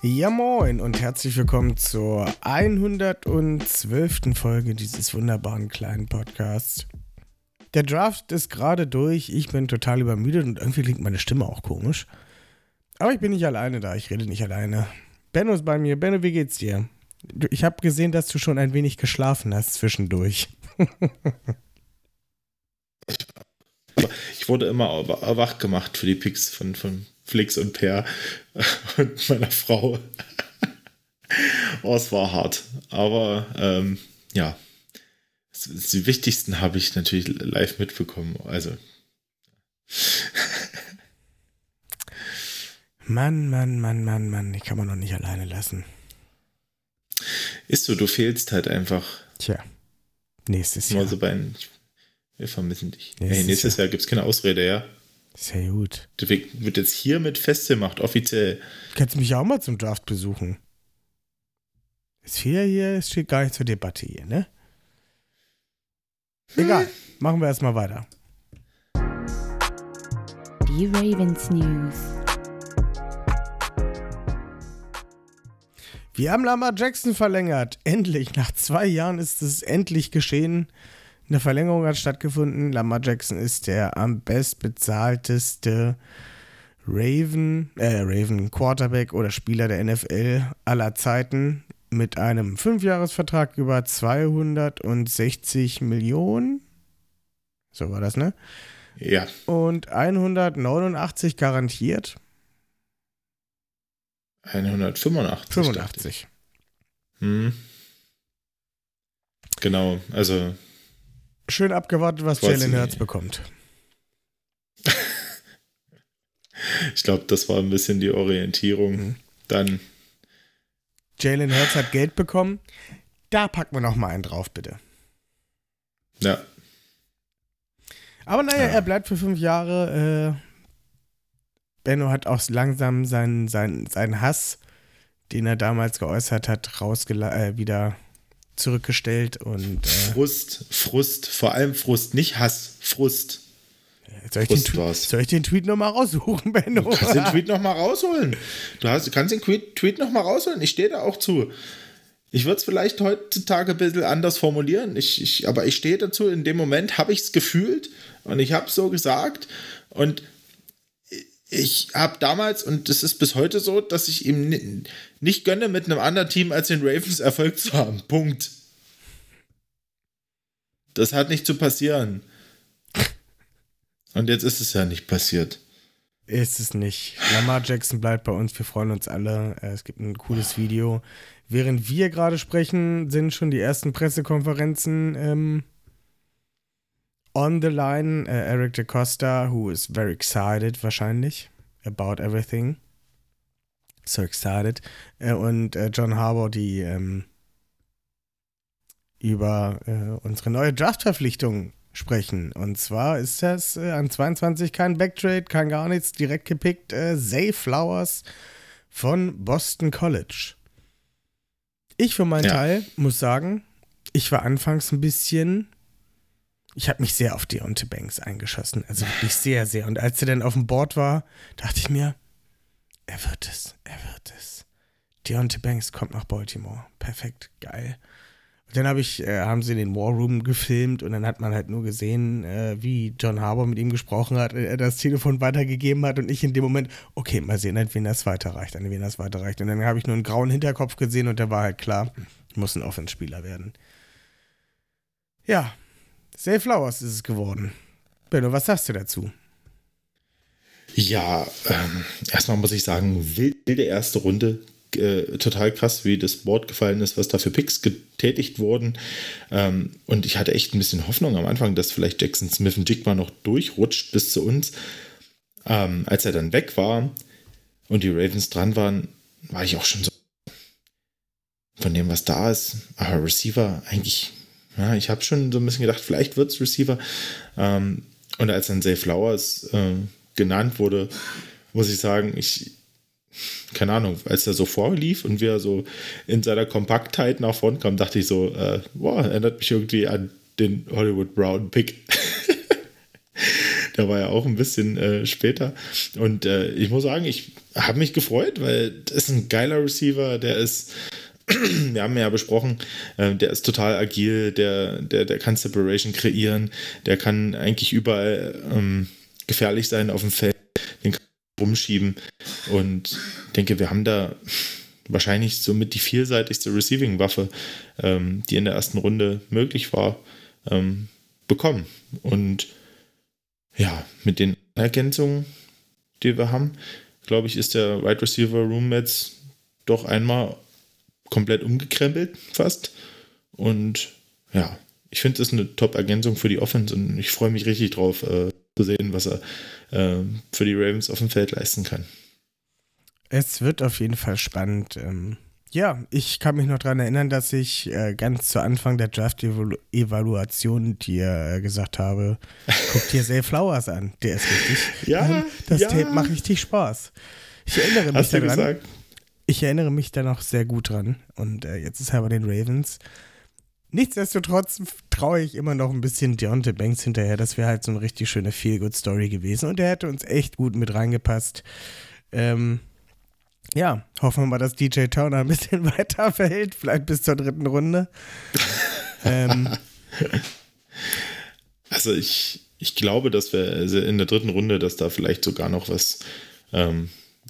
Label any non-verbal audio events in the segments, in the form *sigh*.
Ja moin und herzlich willkommen zur 112. Folge dieses wunderbaren kleinen Podcasts. Der Draft ist gerade durch, ich bin total übermüdet und irgendwie klingt meine Stimme auch komisch. Aber ich bin nicht alleine da, ich rede nicht alleine. Benno ist bei mir. Benno, wie geht's dir? Ich habe gesehen, dass du schon ein wenig geschlafen hast zwischendurch. *laughs* ich wurde immer wach gemacht für die Picks von, von Flix und Per *laughs* und meiner Frau. oh, es war hart. Aber ähm, ja, die wichtigsten habe ich natürlich live mitbekommen. Also. Mann, Mann, Mann, Mann, Mann, die kann man noch nicht alleine lassen. Ist so, du fehlst halt einfach. Tja, nächstes Jahr. Also bei, wir vermissen dich. Nächstes, hey, nächstes Jahr, Jahr gibt es keine Ausrede, ja? Sehr gut. Deswegen wird jetzt hiermit festgemacht, offiziell. Kannst du mich auch mal zum Draft besuchen? Ist hier hier, es steht gar nicht zur Debatte hier, ne? Hm. Egal, machen wir erstmal weiter. Die Ravens News. Wir haben Lamar Jackson verlängert. Endlich, nach zwei Jahren ist es endlich geschehen. Eine Verlängerung hat stattgefunden. Lamar Jackson ist der am bestbezahlteste Raven, äh, Raven Quarterback oder Spieler der NFL aller Zeiten mit einem Fünfjahresvertrag über 260 Millionen. So war das, ne? Ja. Und 189 garantiert. 185. 85. Hm. Genau, also Schön abgewartet, was Jalen Hurts bekommt. *laughs* ich glaube, das war ein bisschen die Orientierung. Mhm. Dann. Jalen Hurts hat Geld bekommen. Da packen wir noch mal einen drauf, bitte. Ja. Aber naja, ja. er bleibt für fünf Jahre. Äh, Benno hat auch langsam seinen, seinen, seinen Hass, den er damals geäußert hat, rausgela äh, wieder zurückgestellt und. Äh Frust, Frust, vor allem Frust, nicht Hass, Frust. Soll ich, Frust den, soll ich den Tweet nochmal raussuchen, Benno? Du kannst den Tweet nochmal rausholen. Du hast, kannst den Tweet nochmal rausholen. Ich stehe da auch zu. Ich würde es vielleicht heutzutage ein bisschen anders formulieren, ich, ich, aber ich stehe dazu. In dem Moment habe ich es gefühlt und ich habe es so gesagt. Und ich habe damals, und das ist bis heute so, dass ich ihm nicht gönne, mit einem anderen Team als den Ravens Erfolg zu haben. Punkt. Das hat nicht zu passieren. Und jetzt ist es ja nicht passiert. Ist es nicht. Lamar Jackson bleibt bei uns. Wir freuen uns alle. Äh, es gibt ein cooles Video. Während wir gerade sprechen, sind schon die ersten Pressekonferenzen ähm, on the line. Uh, Eric DeCosta, who is very excited wahrscheinlich about everything. So excited. Uh, und uh, John Harbour, die ähm, über unsere neue Draft-Verpflichtung sprechen. Und zwar ist das an 22 kein Backtrade, kein gar nichts, direkt gepickt. Zay Flowers von Boston College. Ich für meinen ja. Teil muss sagen, ich war anfangs ein bisschen ich habe mich sehr auf Deontay Banks eingeschossen. Also wirklich sehr, sehr. Und als er dann auf dem Board war, dachte ich mir, er wird es, er wird es. Deontay Banks kommt nach Baltimore. Perfekt, geil. Und dann hab ich, äh, haben sie den War Room gefilmt und dann hat man halt nur gesehen, äh, wie John Harbour mit ihm gesprochen hat, er das Telefon weitergegeben hat und ich in dem Moment, okay, mal sehen, an wen das weiterreicht, an wen das weiterreicht. Und dann habe ich nur einen grauen Hinterkopf gesehen und der war halt klar, muss ein Offenspieler werden. Ja, Safe Flowers ist es geworden. Benno, was sagst du dazu? Ja, ähm, erstmal muss ich sagen, wilde erste Runde. Äh, total krass, wie das Board gefallen ist, was da für Picks getätigt wurden. Ähm, und ich hatte echt ein bisschen Hoffnung am Anfang, dass vielleicht Jackson Smith und Jigma noch durchrutscht bis zu uns. Ähm, als er dann weg war und die Ravens dran waren, war ich auch schon so von dem, was da ist. Aber Receiver eigentlich, ja, ich habe schon so ein bisschen gedacht, vielleicht wird es Receiver. Ähm, und als dann Zay Flowers äh, genannt wurde, muss ich sagen, ich, keine Ahnung, als er so vorlief und wie er so in seiner Kompaktheit nach vorn kam, dachte ich so, äh, boah, erinnert mich irgendwie an den Hollywood Brown Pick. *laughs* Der war ja auch ein bisschen äh, später. Und äh, ich muss sagen, ich habe mich gefreut, weil das ist ein geiler Receiver, der ist, *clears throat* wir haben ja besprochen, äh, der ist total agil, der, der, der kann Separation kreieren, der kann eigentlich überall ähm, gefährlich sein auf dem Feld, den kann rumschieben. Und ich denke, wir haben da wahrscheinlich somit die vielseitigste Receiving-Waffe, ähm, die in der ersten Runde möglich war, ähm, bekommen. Und ja, mit den Ergänzungen, die wir haben, glaube ich, ist der Wide Receiver Room jetzt doch einmal komplett umgekrempelt, fast. Und ja, ich finde es eine Top-Ergänzung für die Offense und ich freue mich richtig drauf, äh, zu sehen, was er äh, für die Ravens auf dem Feld leisten kann. Es wird auf jeden Fall spannend. Ähm, ja, ich kann mich noch daran erinnern, dass ich äh, ganz zu Anfang der Draft-Evaluation dir äh, gesagt habe, *laughs* guck dir Zay Flowers an, der ist richtig. Ja, ähm, das ja. Tape macht richtig Spaß. Ich erinnere mich Hast du daran. gesagt? Ich erinnere mich da noch sehr gut dran. Und äh, jetzt ist er bei den Ravens. Nichtsdestotrotz traue ich immer noch ein bisschen Deontay Banks hinterher. Das wäre halt so eine richtig schöne Feel-Good-Story gewesen. Und der hätte uns echt gut mit reingepasst. Ähm, ja, hoffen wir mal, dass DJ Turner ein bisschen *laughs* weiter verhält. Vielleicht bis zur dritten Runde. ähm, Also ich, ich glaube, dass wir in der dritten Runde, dass da vielleicht sogar noch was ähm,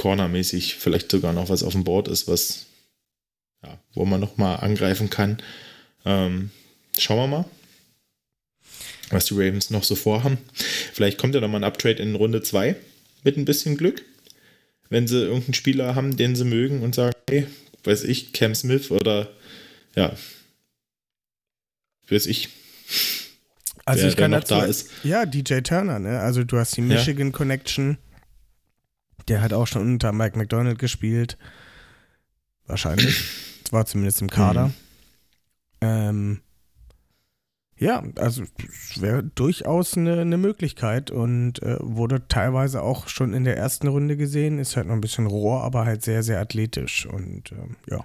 Corner-mäßig, vielleicht sogar noch was auf dem Board ist, was ja, wo man nochmal angreifen kann. Ähm, schauen wir mal, was die Ravens noch so vorhaben. Vielleicht kommt ja nochmal ein Uptrade in Runde 2 mit ein bisschen Glück. Wenn sie irgendeinen Spieler haben, den sie mögen und sagen, hey, weiß ich, Cam Smith oder ja, weiß ich, also wer, ich kann noch dazu, da ist. Ja, DJ Turner, ne? Also du hast die Ja. Michigan Connection. Der hat auch schon unter Mike McDonald gespielt. Wahrscheinlich. *clears throat* War zumindest im Kader. Mhm. Ähm, ja, also es wäre durchaus eine, eine Möglichkeit und äh, wurde teilweise auch schon in der ersten Runde gesehen. Ist halt noch ein bisschen roh, aber halt sehr, sehr athletisch und ähm, ja.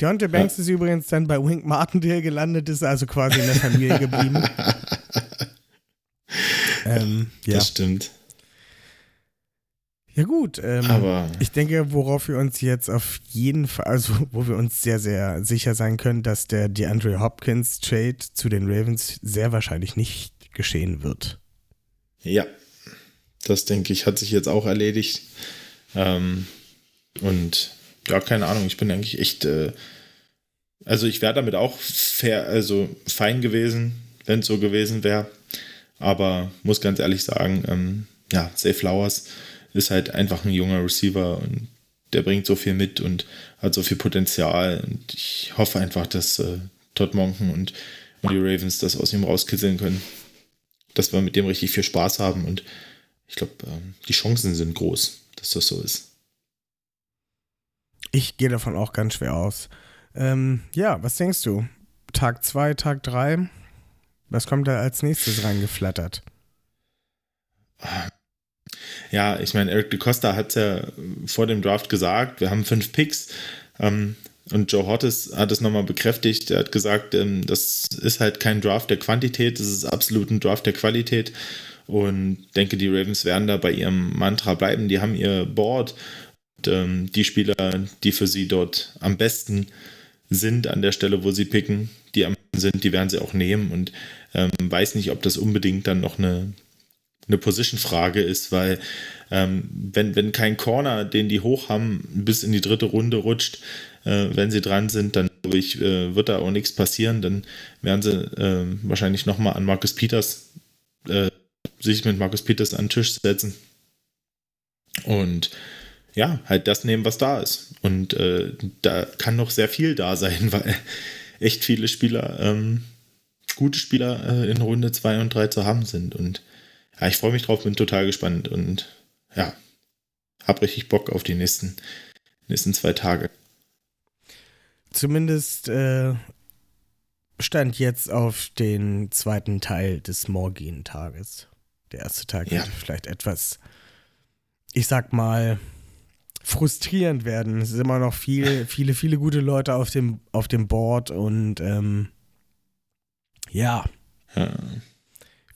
Deontay Banks ist übrigens dann bei Wink Martindale gelandet, ist also quasi in der Familie geblieben. *laughs* ähm, ja. Das stimmt. Ja, gut. Ähm, Aber ich denke, worauf wir uns jetzt auf jeden Fall, also *laughs* wo wir uns sehr, sehr sicher sein können, dass der DeAndre Hopkins Trade zu den Ravens sehr wahrscheinlich nicht geschehen wird. Ja, das denke ich, hat sich jetzt auch erledigt. Ähm, und ja, keine Ahnung, ich bin eigentlich echt, äh, also ich wäre damit auch fair, also fein gewesen, wenn es so gewesen wäre. Aber muss ganz ehrlich sagen, ähm, ja, Safe Flowers ist halt einfach ein junger Receiver und der bringt so viel mit und hat so viel Potenzial. Und ich hoffe einfach, dass äh, Todd Monken und, und die Ravens das aus ihm rauskitzeln können. Dass wir mit dem richtig viel Spaß haben und ich glaube, ähm, die Chancen sind groß, dass das so ist. Ich gehe davon auch ganz schwer aus. Ähm, ja, was denkst du? Tag 2, Tag 3? Was kommt da als nächstes reingeflattert? Ja, ich meine, Eric DeCosta hat es ja vor dem Draft gesagt, wir haben fünf Picks. Ähm, und Joe Hortis hat es nochmal bekräftigt. Er hat gesagt, ähm, das ist halt kein Draft der Quantität, das ist absolut ein Draft der Qualität. Und denke, die Ravens werden da bei ihrem Mantra bleiben. Die haben ihr Board. Und, ähm, die Spieler, die für sie dort am besten sind an der Stelle, wo sie picken, die am besten sind, die werden sie auch nehmen. Und ähm, weiß nicht, ob das unbedingt dann noch eine, eine Position-Frage ist, weil ähm, wenn, wenn kein Corner, den die hoch haben, bis in die dritte Runde rutscht, äh, wenn sie dran sind, dann glaube ich, äh, wird da auch nichts passieren. Dann werden sie äh, wahrscheinlich nochmal an Marcus Peters äh, sich mit Marcus Peters an den Tisch setzen. Und ja, halt das nehmen, was da ist. Und äh, da kann noch sehr viel da sein, *laughs* weil echt viele Spieler, ähm, gute Spieler äh, in Runde 2 und 3 zu haben sind. Und ja, ich freue mich drauf, bin total gespannt und ja, hab richtig Bock auf die nächsten, nächsten zwei Tage. zumindest äh, stand jetzt auf den zweiten Teil des morgigen Tages. Der erste Tag Ja. wird vielleicht etwas, ich sag mal, frustrierend werden. Es sind immer noch viel, *laughs* viele, viele gute Leute auf dem, auf dem Board und ähm, ja, Ja.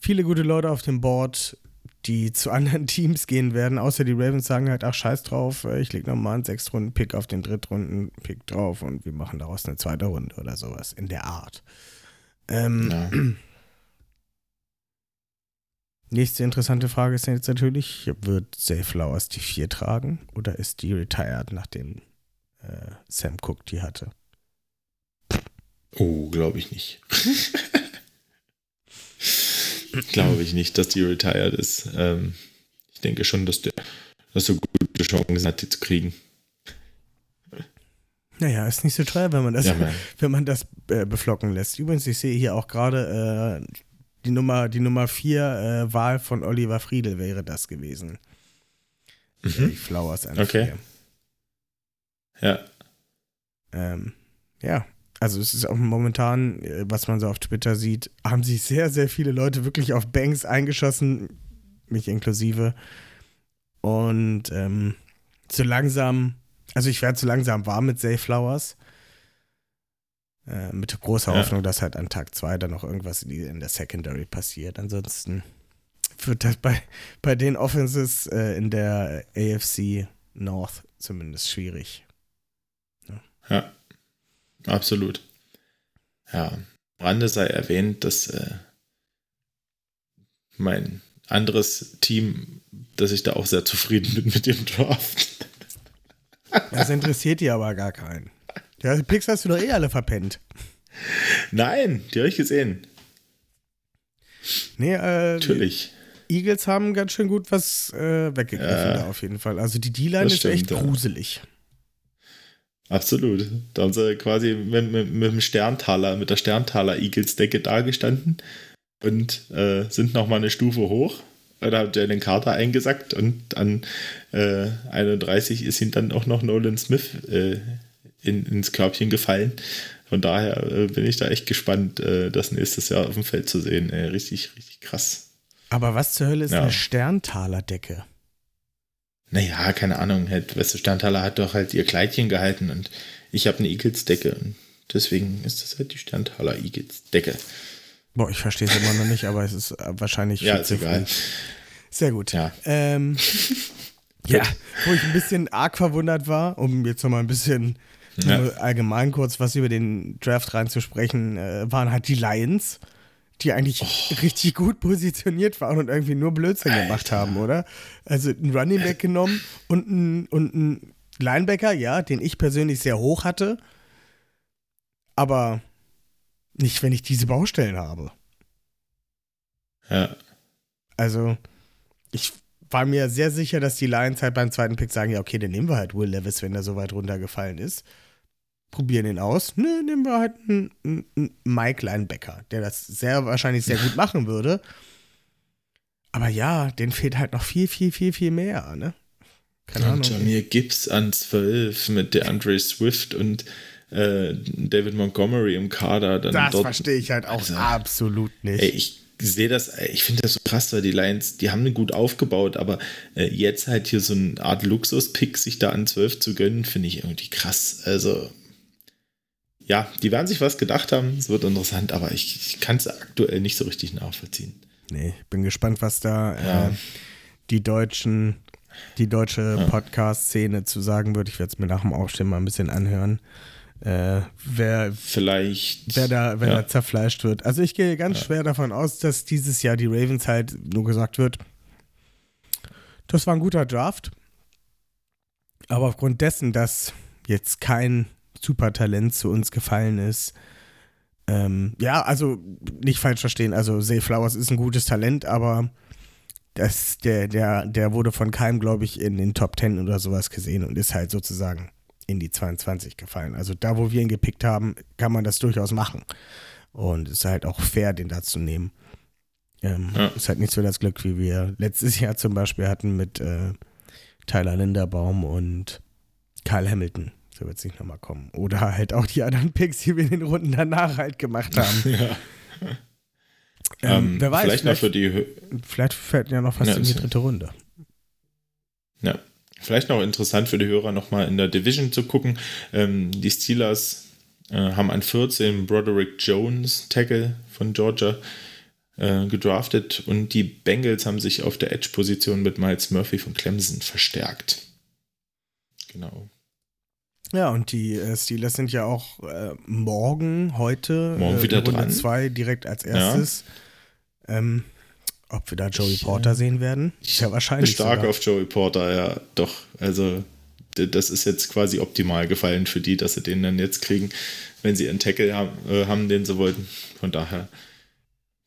Viele gute Leute auf dem Board, die zu anderen *laughs* Teams gehen werden, außer die Ravens sagen halt, ach scheiß drauf, äh, ich leg nochmal einen Sechstrunden-Pick auf den Drittrunden-Pick drauf und wir machen daraus eine zweite Runde oder sowas in der Art. Ähm, Ja. *clears throat* Nächste interessante Frage ist jetzt natürlich, wird Zay Flowers die 4 tragen oder ist die retired, nachdem äh, Sam Cook die hatte? Oh, glaube ich nicht. *laughs* glaube ich nicht, dass die retired ist. Ähm, ich denke schon, dass der dass er gute Chancen hat, die zu kriegen. Naja, ist nicht so teuer, wenn man das, Ja, *laughs* wenn man das äh, beflocken lässt. Übrigens, ich sehe hier auch gerade äh, die Nummer, die Nummer 4 äh, Wahl von Oliver Friedel wäre das gewesen. Die Flowers an Mhm. Okay. vier. Ja. Ähm, ja, also es ist auch momentan, äh, was man so auf Twitter sieht, haben sich sehr, sehr viele Leute wirklich auf Banks eingeschossen, mich inklusive. Und ähm, so langsam, also ich werde so langsam warm mit Zay Flowers. Äh, mit großer Ja. Hoffnung, dass halt an Tag 2 dann noch irgendwas in, der Secondary passiert. Ansonsten wird das bei, bei den Offenses äh, in der AFC North zumindest schwierig. Ja, absolut. Ja, Rande sei erwähnt, dass äh, mein anderes Team, dass ich da auch sehr zufrieden bin mit dem Draft. Das interessiert die aber gar keinen. Die Picks hast du doch eh alle verpennt. Nein, die habe ich gesehen. Nee, äh, Natürlich. Eagles haben ganz schön gut was äh, weggegriffen Ja. da auf jeden Fall. Also die D-Line ist stimmt, echt ja. Absolut. Da haben sie quasi mit, mit, mit dem Sterntaler, mit der Sterntaler Eagles-Decke dagestanden und äh, sind nochmal eine Stufe hoch. Da hat Jalen Carter eingesackt und an äh, 31 ist ihm dann auch noch Nolan Smith äh, in, ins Körbchen gefallen. Von daher äh, bin ich da echt gespannt, äh, das nächstes Jahr auf dem Feld zu sehen. Äh, richtig, richtig krass. Aber was zur Hölle ist Ja. eine Sterntaler-Decke? Naja, keine Ahnung. Halt, weißt du, Sterntaler hat doch halt ihr Kleidchen gehalten und ich habe eine Eagles-Decke. Und deswegen ist das halt die Sterntaler Eagles-Decke. Boah, ich verstehe es immer noch nicht, aber es ist äh, wahrscheinlich Ja, ist egal. Sehr gut. Ja. Ähm, *laughs* ja, wo ich ein bisschen arg verwundert war, um jetzt nochmal ein bisschen Ja. allgemein kurz was über den Draft reinzusprechen, äh, waren halt die Lions, die eigentlich Oh. richtig gut positioniert waren und irgendwie nur Blödsinn gemacht haben, oder? Also einen Running Back genommen und einen, und einen Linebacker, ja, den ich persönlich sehr hoch hatte, aber nicht, wenn ich diese Baustellen habe. Ja. Also, ich war mir sehr sicher, dass die Lions halt beim zweiten Pick sagen, ja, okay, dann nehmen wir halt Will Levis, wenn er so weit runtergefallen ist. Probieren ihn aus. Nö, nehmen wir halt einen, einen- Mike Linebacker, der das sehr wahrscheinlich sehr gut machen würde. Aber ja, den fehlt halt noch viel, viel, viel, viel mehr, ne? Keine Ahnung. Und Jamir Gibbs an 12 mit der Andre Swift und äh, David Montgomery im Kader. Dann Das dort, verstehe ich halt auch Also, absolut nicht. Ey, ich sehe das, ich finde das so krass, weil die Lions, die haben gut aufgebaut, aber äh, jetzt halt hier so eine Art Luxus-Pick sich da an 12 zu gönnen, finde ich irgendwie krass. Also, ja, die werden sich was gedacht haben, es wird interessant, aber ich, ich kann es aktuell nicht so richtig nachvollziehen. Nee, ich bin gespannt, was da Ja. äh, die deutschen, die deutsche Podcast-Szene zu sagen wird. Ich werde es mir nach dem Aufstehen mal ein bisschen anhören. Äh, wer, Vielleicht. wer da, wer ja. da zerfleischt wird. Also ich gehe ganz schwer davon aus, dass dieses Jahr die Ravens halt nur gesagt wird, das war ein guter Draft. Aber aufgrund dessen, dass jetzt kein Supertalent zu uns gefallen ist, ähm, ja, also nicht falsch verstehen, also Zay Flowers ist ein gutes Talent, aber das, der, der, der wurde von keinem, glaube ich, in den Top 10 oder sowas gesehen und ist halt sozusagen in die 22 gefallen. Also da, wo wir ihn gepickt haben, kann man das durchaus machen. Und es ist halt auch fair, den da zu nehmen. Ähm, Ja. Ist halt nicht so das Glück, wie wir letztes Jahr zum Beispiel hatten mit äh, Tyler Linderbaum und Kyle Hamilton. Wird es nicht nochmal kommen. Oder halt auch die anderen Picks, die wir in den Runden danach halt gemacht haben. *laughs* Ja. Ähm, Ähm, wer weiß, vielleicht noch vielleicht, für die vielleicht fällt ja noch was Ja, in die dritte Runde. Ja, vielleicht noch interessant für die Hörer nochmal in der Division zu gucken. Ähm, die Steelers äh, haben an 14 Broderick Jones, Tackle von Georgia, äh, gedraftet und die Bengals haben sich auf der Edge-Position mit Miles Murphy von Clemson verstärkt. Genau. Ja, und die äh, Steelers sind ja auch äh, morgen, heute, Morgen äh, wieder in Runde dran. 2 direkt als erstes. Ähm, ob wir da Joey Porter sehen werden? Ja wahrscheinlich. Stark sogar. auf Joey Porter, ja, doch. Also, das ist jetzt quasi optimal gefallen für die, dass sie den dann jetzt kriegen, wenn sie einen Tackle haben, äh, haben den sie wollten. Von daher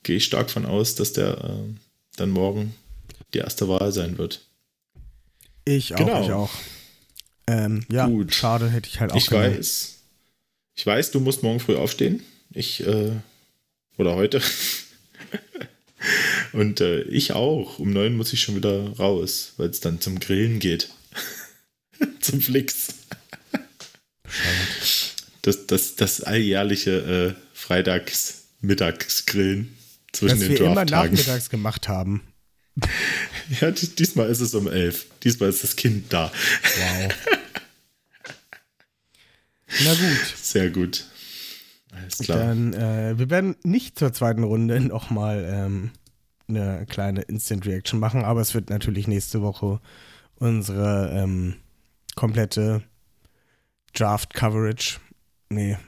gehe ich stark von aus, dass der äh, dann morgen die erste Wahl sein wird. Ich auch, Genau. ich auch. Ähm, ja, Gut. schade, hätte ich halt auch ich genommen. weiß, ich weiß, du musst morgen früh aufstehen. Ich, äh, oder heute. *laughs* Und äh, ich auch. Um neun muss ich schon wieder raus, weil es dann zum Grillen geht. *laughs* zum Flix. Das, das, das alljährliche äh, Freitags-Mittagsgrillen zwischen Was den wir immer Draft-Tagen. nachmittags gemacht haben. *laughs* Ja, di- diesmal ist es um elf. Diesmal ist das Kind da. Wow. *laughs* Na gut, Sehr gut. Alles klar. dann äh, wir werden nicht zur zweiten Runde nochmal ähm, eine kleine Instant Reaction machen, aber es wird natürlich nächste Woche unsere ähm, komplette Draft Coverage. Nee,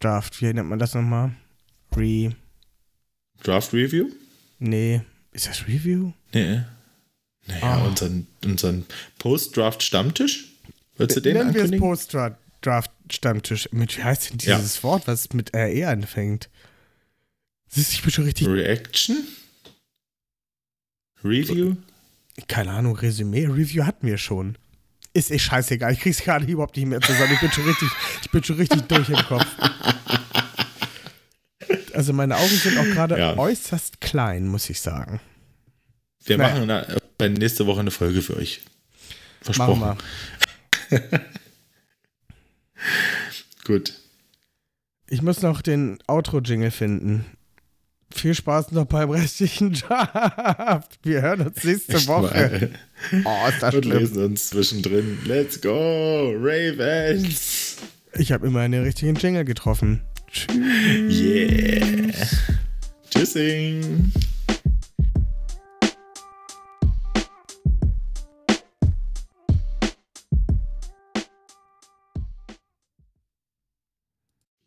Draft, wie nennt man das nochmal? Re. Draft Review? Nee, ist das Review? Nee. Naja, Ah. unseren, unseren Post-Draft-Stammtisch? Willst du den Nennen wir es ankündigen? Post-Draft-Stammtisch. Mit, wie heißt denn dieses Wort, was mit RE anfängt? Siehst du, ich bin schon richtig, Reaction? Review? keine Ahnung, Resümee, Review hatten wir schon. Ist eh scheißegal, ich krieg's gerade überhaupt nicht mehr zusammen. Ich bin schon richtig, ich bin schon richtig *laughs* durch im Kopf. Also meine Augen sind auch gerade Ja. äußerst klein, muss ich sagen. Wir Naja. machen bei nächste Woche eine Folge für euch. Versprochen. wir. *laughs* Gut. Ich muss noch den Outro-Jingle finden. Viel Spaß noch beim restlichen *laughs* Draft. Wir hören uns nächste Echt Woche. mal. Oh, ist das Und schlimm. lesen uns zwischendrin. Let's go, Ravens! Ich habe immer einen richtigen Jingle getroffen. Tschüss. Yeah. Tschüssing.